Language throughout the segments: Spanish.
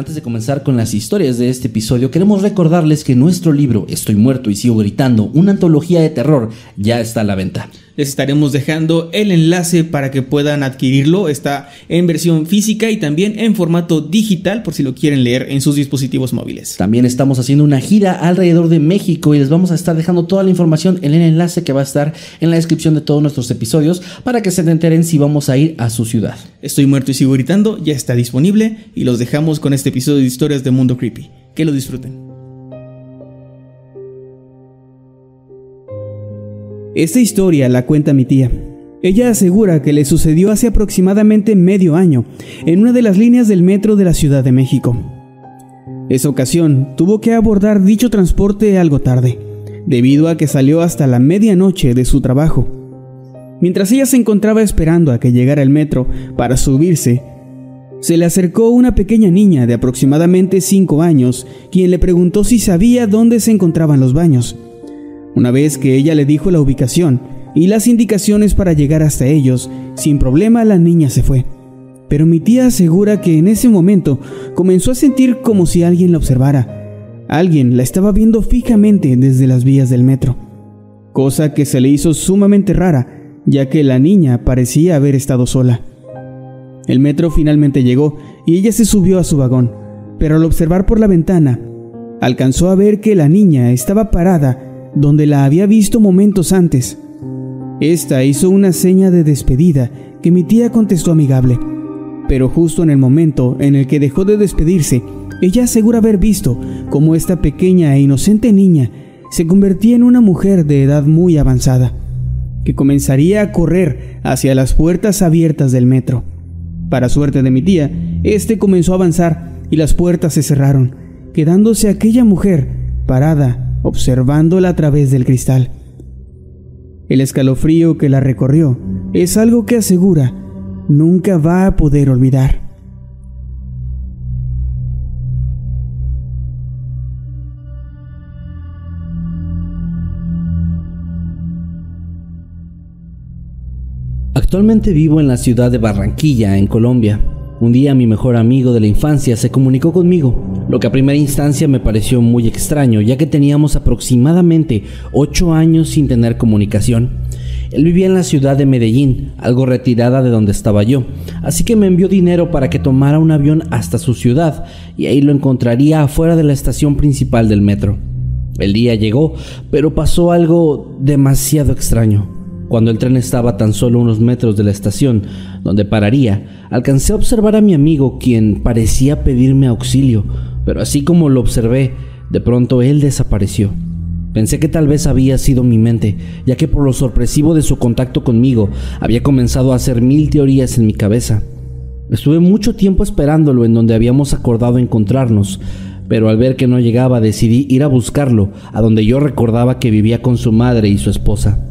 Antes de comenzar con las historias de este episodio, queremos recordarles que nuestro libro Estoy muerto y sigo gritando, una antología de terror, ya está a la venta. Les estaremos dejando el enlace para que puedan adquirirlo. Está en versión física y también en formato digital por si lo quieren leer en sus dispositivos móviles. También estamos haciendo una gira alrededor de México y les vamos a estar dejando toda la información en el enlace que va a estar en la descripción de todos nuestros episodios para que se enteren si vamos a ir a su ciudad. Estoy muerto y sigo gritando, ya está disponible y los dejamos con este episodio de historias de Mundo Creepy. Que lo disfruten. Esta historia la cuenta mi tía. Ella asegura que le sucedió hace aproximadamente medio año, en una de las líneas del metro de la Ciudad de México. Esa ocasión tuvo que abordar dicho transporte algo tarde, debido a que salió hasta la medianoche de su trabajo. Mientras ella se encontraba esperando a que llegara el metro para subirse, se le acercó una pequeña niña de aproximadamente 5 años, quien le preguntó si sabía dónde se encontraban los baños. Una vez que ella le dijo la ubicación y las indicaciones para llegar hasta ellos, sin problema la niña se fue. Pero mi tía asegura que en ese momento comenzó a sentir como si alguien la observara. Alguien la estaba viendo fijamente desde las vías del metro. Cosa que se le hizo sumamente rara, ya que la niña parecía haber estado sola. El metro finalmente llegó y ella se subió a su vagón, pero al observar por la ventana, alcanzó a ver que la niña estaba parada donde la había visto momentos antes. Esta hizo una seña de despedida que mi tía contestó amigable, pero justo en el momento en el que dejó de despedirse, ella asegura haber visto cómo esta pequeña e inocente niña se convertía en una mujer de edad muy avanzada, que comenzaría a correr hacia las puertas abiertas del metro. Para suerte de mi tía, este comenzó a avanzar y las puertas se cerraron, quedándose aquella mujer parada observándola a través del cristal. El escalofrío que la recorrió es algo que asegura nunca va a poder olvidar. Actualmente vivo en la ciudad de Barranquilla, en Colombia. Un día mi mejor amigo de la infancia se comunicó conmigo, lo que a primera instancia me pareció muy extraño, ya que teníamos aproximadamente 8 años sin tener comunicación. Él vivía en la ciudad de Medellín, algo retirada de donde estaba yo, así que me envió dinero para que tomara un avión hasta su ciudad y ahí lo encontraría afuera de la estación principal del metro. El día llegó, pero pasó algo demasiado extraño. Cuando el tren estaba tan solo unos metros de la estación donde pararía, alcancé a observar a mi amigo quien parecía pedirme auxilio, pero así como lo observé, de pronto él desapareció. Pensé que tal vez había sido mi mente, ya que por lo sorpresivo de su contacto conmigo había comenzado a hacer mil teorías en mi cabeza. Estuve mucho tiempo esperándolo en donde habíamos acordado encontrarnos, pero al ver que no llegaba decidí ir a buscarlo, a donde yo recordaba que vivía con su madre y su esposa.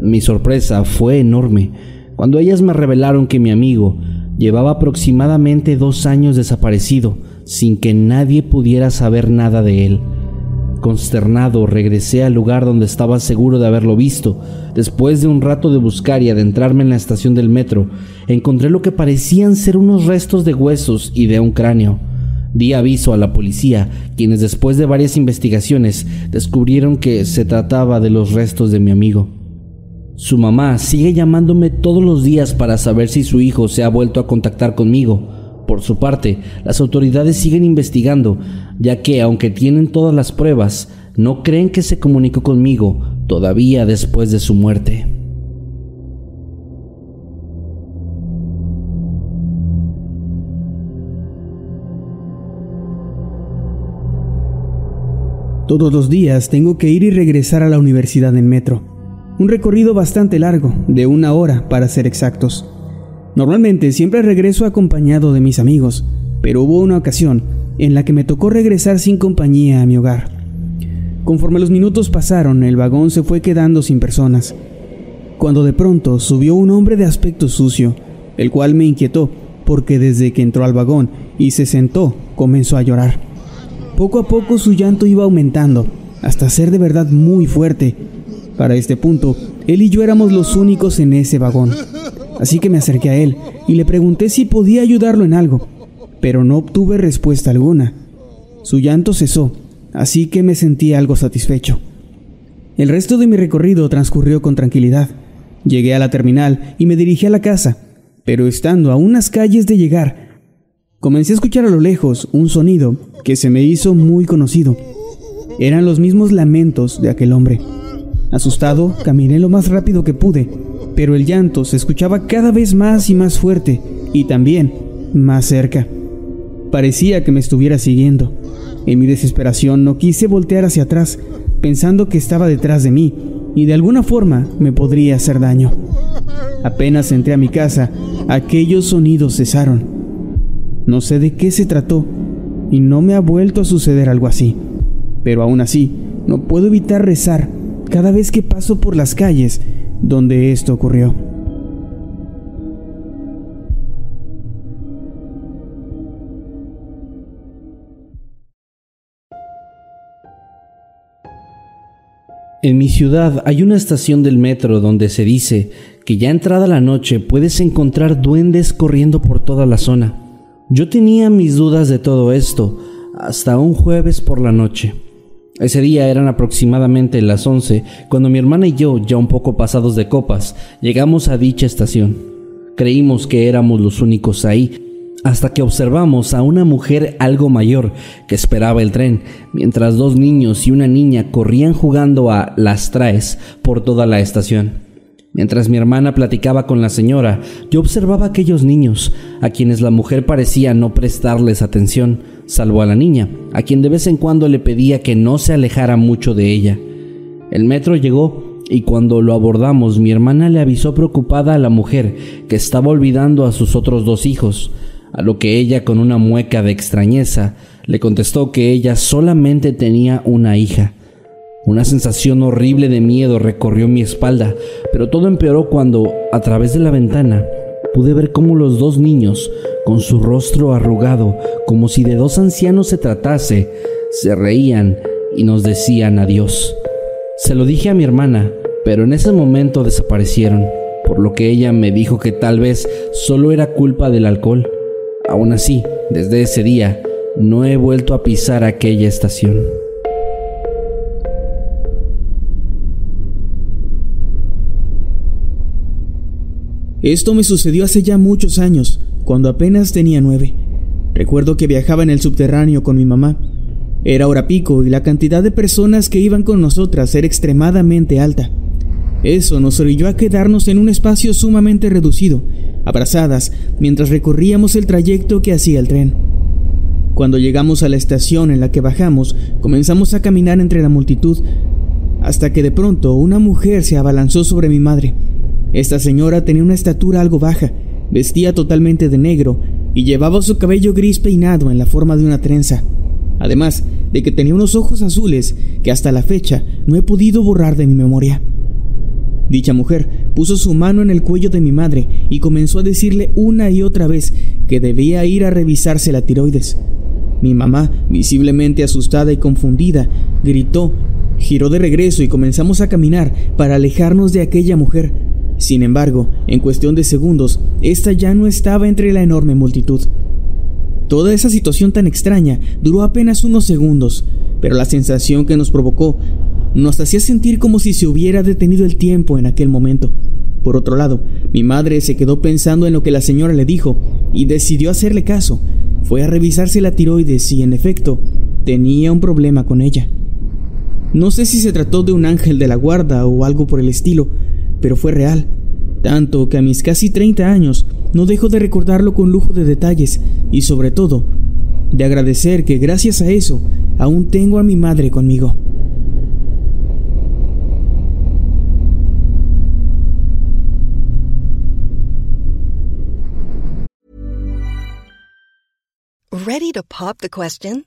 Mi sorpresa fue enorme cuando ellas me revelaron que mi amigo llevaba aproximadamente dos años desaparecido sin que nadie pudiera saber nada de él. Consternado, regresé al lugar donde estaba seguro de haberlo visto. Después de un rato de buscar y adentrarme en la estación del metro, encontré lo que parecían ser unos restos de huesos y de un cráneo. Di aviso a la policía, quienes después de varias investigaciones descubrieron que se trataba de los restos de mi amigo. Su mamá sigue llamándome todos los días para saber si su hijo se ha vuelto a contactar conmigo, Por su parte, las autoridades siguen investigando, ya que aunque tienen todas las pruebas, no creen que se comunicó conmigo todavía después de su muerte. Todos los días tengo que ir y regresar a la universidad en metro. Un recorrido bastante largo, de una hora para ser exactos. Normalmente siempre regreso acompañado de mis amigos, pero hubo una ocasión en la que me tocó regresar sin compañía a mi hogar. Conforme los minutos pasaron, el vagón se fue quedando sin personas, cuando de pronto subió un hombre de aspecto sucio, el cual me inquietó porque desde que entró al vagón y se sentó comenzó a llorar. Poco a poco su llanto iba aumentando, hasta ser de verdad muy fuerte. Para este punto, él y yo éramos los únicos en ese vagón. Así que me acerqué a él y le pregunté si podía ayudarlo en algo, pero no obtuve respuesta alguna. Su llanto cesó así que me sentí algo satisfecho. El resto de mi recorrido transcurrió con tranquilidad. Llegué a la terminal y me dirigí a la casa, pero estando a unas calles de llegar, comencé a escuchar a lo lejos un sonido que se me hizo muy conocido. Eran los mismos lamentos de aquel hombre. Asustado, caminé lo más rápido que pude, pero el llanto se escuchaba cada vez más y más fuerte y también más cerca. Parecía que me estuviera siguiendo. En mi desesperación no quise voltear hacia atrás, pensando que estaba detrás de mí y de alguna forma me podría hacer daño. Apenas entré a mi casa, aquellos sonidos cesaron. No sé de qué se trató y no me ha vuelto a suceder algo así. Pero aún así, no puedo evitar rezar cada vez que paso por las calles donde esto ocurrió. En mi ciudad hay una estación del metro donde se dice que ya entrada la noche puedes encontrar duendes corriendo por toda la zona. Yo tenía mis dudas de todo esto hasta un jueves por la noche. Ese día eran aproximadamente las 11 cuando mi hermana y yo, ya un poco pasados de copas, llegamos a dicha estación. Creímos que éramos los únicos ahí, hasta que observamos a una mujer algo mayor que esperaba el tren, mientras dos niños y una niña corrían jugando a las traes por toda la estación. Mientras mi hermana platicaba con la señora, yo observaba a aquellos niños, a quienes la mujer parecía no prestarles atención, salvo a la niña, a quien de vez en cuando le pedía que no se alejara mucho de ella. El metro llegó y cuando lo abordamos mi hermana le avisó preocupada a la mujer que estaba olvidando a sus otros dos hijos, a lo que ella con una mueca de extrañeza le contestó que ella solamente tenía una hija. Una sensación horrible de miedo recorrió mi espalda, pero todo empeoró cuando, a través de la ventana, pude ver cómo los dos niños, con su rostro arrugado, como si de dos ancianos se tratase, se reían y nos decían adiós. Se lo dije a mi hermana, pero en ese momento desaparecieron, por lo que ella me dijo que tal vez solo era culpa del alcohol. Aún así, desde ese día, no he vuelto a pisar aquella estación. Esto me sucedió hace ya muchos años, cuando apenas tenía nueve. Recuerdo que viajaba en el subterráneo con mi mamá. Era hora pico y la cantidad de personas que iban con nosotras era extremadamente alta. Eso nos orilló a quedarnos en un espacio sumamente reducido, abrazadas, mientras recorríamos el trayecto que hacía el tren. Cuando llegamos a la estación en la que bajamos, comenzamos a caminar entre la multitud, hasta que de pronto una mujer se abalanzó sobre mi madre. Esta señora tenía una estatura algo baja, vestía totalmente de negro y llevaba su cabello gris peinado en la forma de una trenza, además de que tenía unos ojos azules que hasta la fecha no he podido borrar de mi memoria. Dicha mujer puso su mano en el cuello de mi madre y comenzó a decirle una y otra vez que debía ir a revisarse la tiroides. Mi mamá, visiblemente asustada y confundida, gritó, giró de regreso y comenzamos a caminar para alejarnos de aquella mujer. Sin embargo, en cuestión de segundos, esta ya no estaba entre la enorme multitud. Toda esa situación tan extraña duró apenas unos segundos, pero la sensación que nos provocó nos hacía sentir como si se hubiera detenido el tiempo en aquel momento. Por otro lado, mi madre se quedó pensando en lo que la señora le dijo y decidió hacerle caso. Fue a revisarse la tiroides y, en efecto, tenía un problema con ella. No sé si se trató de un ángel de la guarda o algo por el estilo, pero fue real, tanto que a mis casi 30 años no dejo de recordarlo con lujo de detalles y sobre todo de agradecer que gracias a eso aún tengo a mi madre conmigo. Ready to pop the question?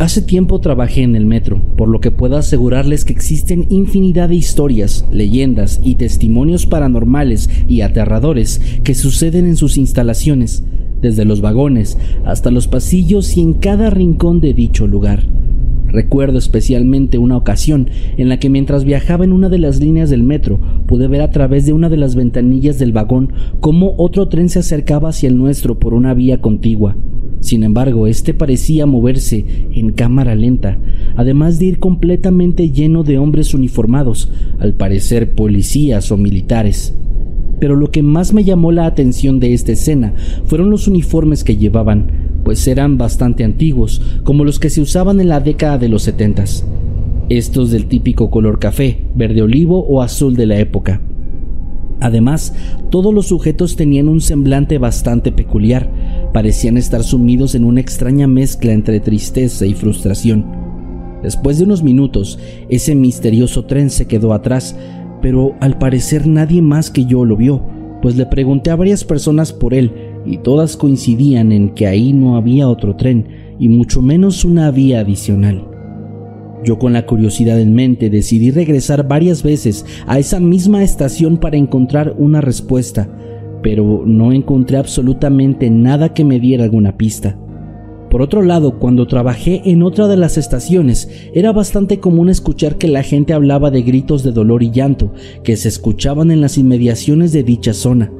Hace tiempo trabajé en el metro, por lo que puedo asegurarles que existen infinidad de historias, leyendas y testimonios paranormales y aterradores que suceden en sus instalaciones, desde los vagones hasta los pasillos y en cada rincón de dicho lugar. Recuerdo especialmente una ocasión en la que mientras viajaba en una de las líneas del metro pude ver a través de una de las ventanillas del vagón cómo otro tren se acercaba hacia el nuestro por una vía contigua. Sin embargo, este parecía moverse en cámara lenta, además de ir completamente lleno de hombres uniformados, al parecer policías o militares. Pero lo que más me llamó la atención de esta escena fueron los uniformes que llevaban, pues eran bastante antiguos, como los que se usaban en la década de los setentas. Estos del típico color café, verde olivo o azul de la época. Además, todos los sujetos tenían un semblante bastante peculiar, parecían estar sumidos en una extraña mezcla entre tristeza y frustración. Después de unos minutos, ese misterioso tren se quedó atrás, pero al parecer nadie más que yo lo vio, pues le pregunté a varias personas por él y todas coincidían en que ahí no había otro tren y mucho menos una vía adicional. Yo con la curiosidad en mente decidí regresar varias veces a esa misma estación para encontrar una respuesta, pero no encontré absolutamente nada que me diera alguna pista. Por otro lado, cuando trabajé en otra de las estaciones, era bastante común escuchar que la gente hablaba de gritos de dolor y llanto que se escuchaban en las inmediaciones de dicha zona.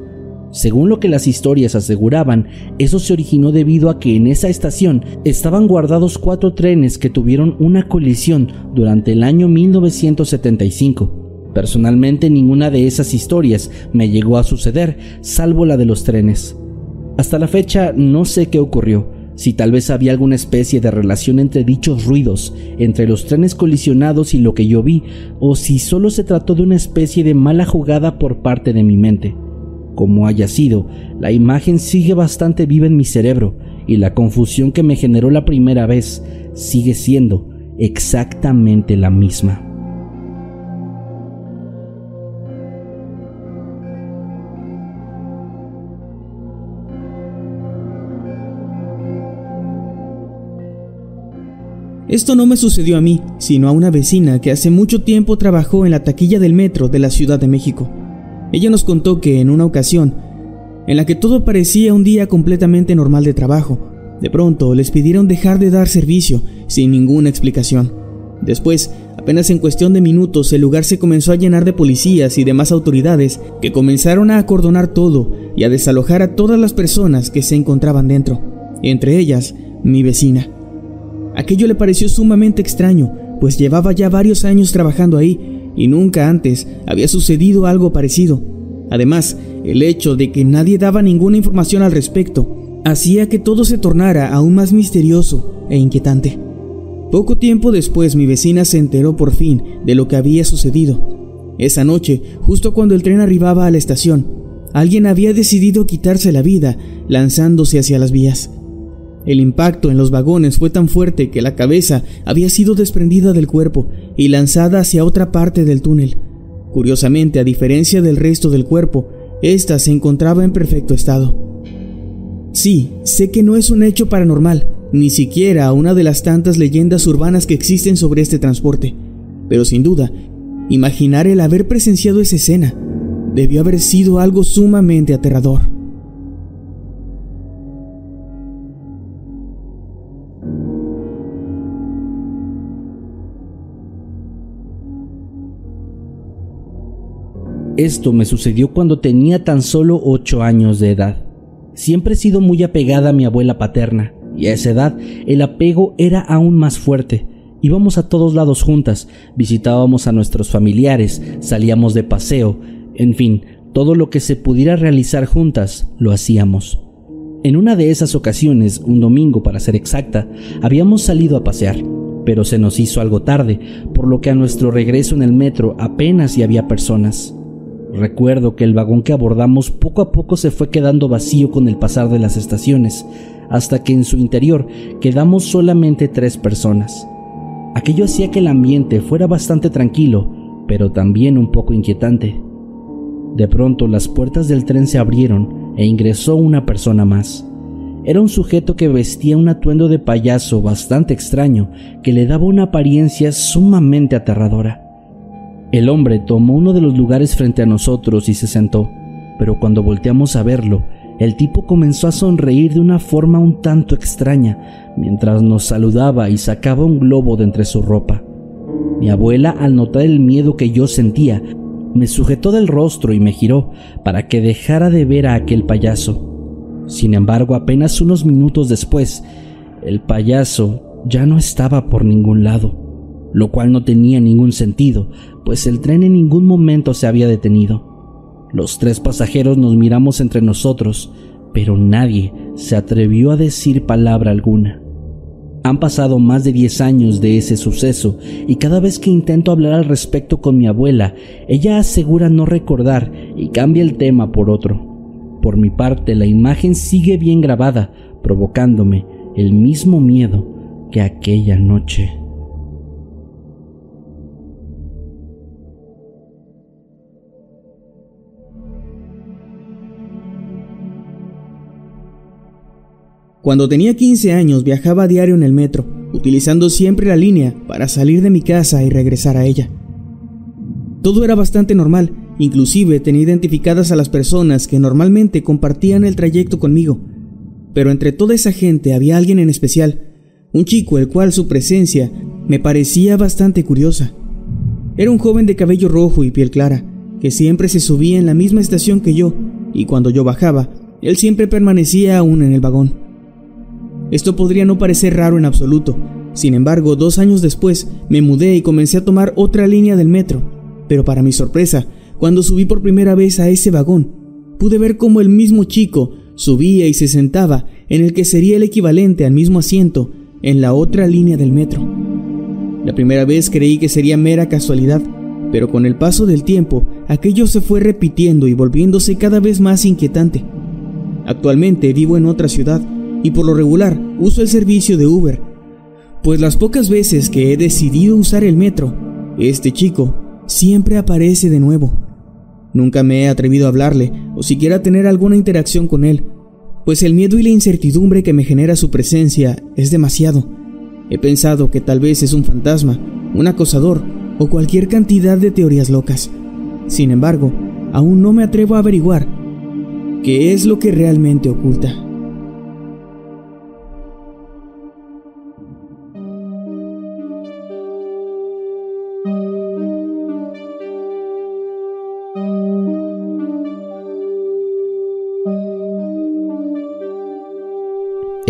Según lo que las historias aseguraban, eso se originó debido a que en esa estación estaban guardados cuatro trenes que tuvieron una colisión durante el año 1975 Personalmente ninguna de esas historias me llegó a suceder, salvo la de los trenes. Hasta la fecha no sé qué ocurrió, si tal vez había alguna especie de relación entre dichos ruidos, entre los trenes colisionados y lo que yo vi, o si solo se trató de una especie de mala jugada por parte de mi mente. Como haya sido, la imagen sigue bastante viva en mi cerebro y la confusión que me generó la primera vez sigue siendo exactamente la misma. Esto no me sucedió a mí, sino a una vecina que hace mucho tiempo trabajó en la taquilla del metro de la Ciudad de México. Ella nos contó que en una ocasión, en la que todo parecía un día completamente normal de trabajo, de pronto les pidieron dejar de dar servicio sin ninguna explicación. Después, apenas en cuestión de minutos, el lugar se comenzó a llenar de policías y demás autoridades que comenzaron a acordonar todo y a desalojar a todas las personas que se encontraban dentro, entre ellas mi vecina. Aquello le pareció sumamente extraño, pues llevaba ya varios años trabajando ahí y nunca antes había sucedido algo parecido. Además, el hecho de que nadie daba ninguna información al respecto hacía que todo se tornara aún más misterioso e inquietante. Poco tiempo después mi vecina se enteró por fin de lo que había sucedido. Esa noche, justo cuando el tren arribaba a la estación, alguien había decidido quitarse la vida lanzándose hacia las vías. El impacto en los vagones fue tan fuerte que la cabeza había sido desprendida del cuerpo y lanzada hacia otra parte del túnel. Curiosamente, a diferencia del resto del cuerpo, ésta se encontraba en perfecto estado. Sí, sé que no es un hecho paranormal, ni siquiera una de las tantas leyendas urbanas que existen sobre este transporte, pero sin duda, Imaginar el haber presenciado esa escena debió haber sido algo sumamente aterrador. Esto me sucedió cuando tenía tan solo 8 años de edad. Siempre he sido muy apegada a mi abuela paterna, y a esa edad el apego era aún más fuerte. Íbamos a todos lados juntas, visitábamos a nuestros familiares, salíamos de paseo, en fin, todo lo que se pudiera realizar juntas lo hacíamos. En una de esas ocasiones, un domingo para ser exacta, habíamos salido a pasear, pero se nos hizo algo tarde, por lo que a nuestro regreso en el metro apenas y había personas. Recuerdo que el vagón que abordamos poco a poco se fue quedando vacío con el pasar de las estaciones, hasta que en su interior quedamos solamente tres personas. Aquello hacía que el ambiente fuera bastante tranquilo, pero también un poco inquietante. De pronto las puertas del tren se abrieron e ingresó una persona más. Era un sujeto que vestía un atuendo de payaso bastante extraño que le daba una apariencia sumamente aterradora. El hombre tomó uno de los lugares frente a nosotros y se sentó, pero cuando volteamos a verlo, el tipo comenzó a sonreír de una forma un tanto extraña mientras nos saludaba y sacaba un globo de entre su ropa. Mi abuela, al notar el miedo que yo sentía, me sujetó del rostro y me giró para que dejara de ver a aquel payaso. Sin embargo, apenas unos minutos después, el payaso ya no estaba por ningún lado lo cual no tenía ningún sentido, pues el tren en ningún momento se había detenido. Los tres pasajeros nos miramos entre nosotros, pero nadie se atrevió a decir palabra alguna. Han pasado más de 10 años de ese suceso y cada vez que intento hablar al respecto con mi abuela, ella asegura no recordar y cambia el tema por otro. Por mi parte, la imagen sigue bien grabada, provocándome el mismo miedo que aquella noche. Cuando tenía 15 años viajaba a diario en el metro, utilizando siempre la línea para salir de mi casa y regresar a ella. Todo era bastante normal, inclusive tenía identificadas a las personas que normalmente compartían el trayecto conmigo, pero entre toda esa gente había alguien en especial, un chico el cual su presencia me parecía bastante curiosa. Era un joven de cabello rojo y piel clara, que siempre se subía en la misma estación que yo, y cuando yo bajaba, él siempre permanecía aún en el vagón. Esto podría no parecer raro en absoluto. Sin embargo, dos años después me mudé y comencé a tomar otra línea del metro. Pero para mi sorpresa, cuando subí por primera vez a ese vagón, pude ver cómo el mismo chico subía y se sentaba en el que sería el equivalente al mismo asiento en la otra línea del metro. La primera vez creí que sería mera casualidad, pero con el paso del tiempo aquello se fue repitiendo y volviéndose cada vez más inquietante. Actualmente vivo en otra ciudad y por lo regular uso el servicio de Uber, pues las pocas veces que he decidido usar el metro, este chico siempre aparece de nuevo. Nunca me he atrevido a hablarle o siquiera tener alguna interacción con él, pues el miedo y la incertidumbre que me genera su presencia es demasiado. He pensado que tal vez es un fantasma, un acosador o cualquier cantidad de teorías locas. Sin embargo, aún no me atrevo a averiguar qué es lo que realmente oculta.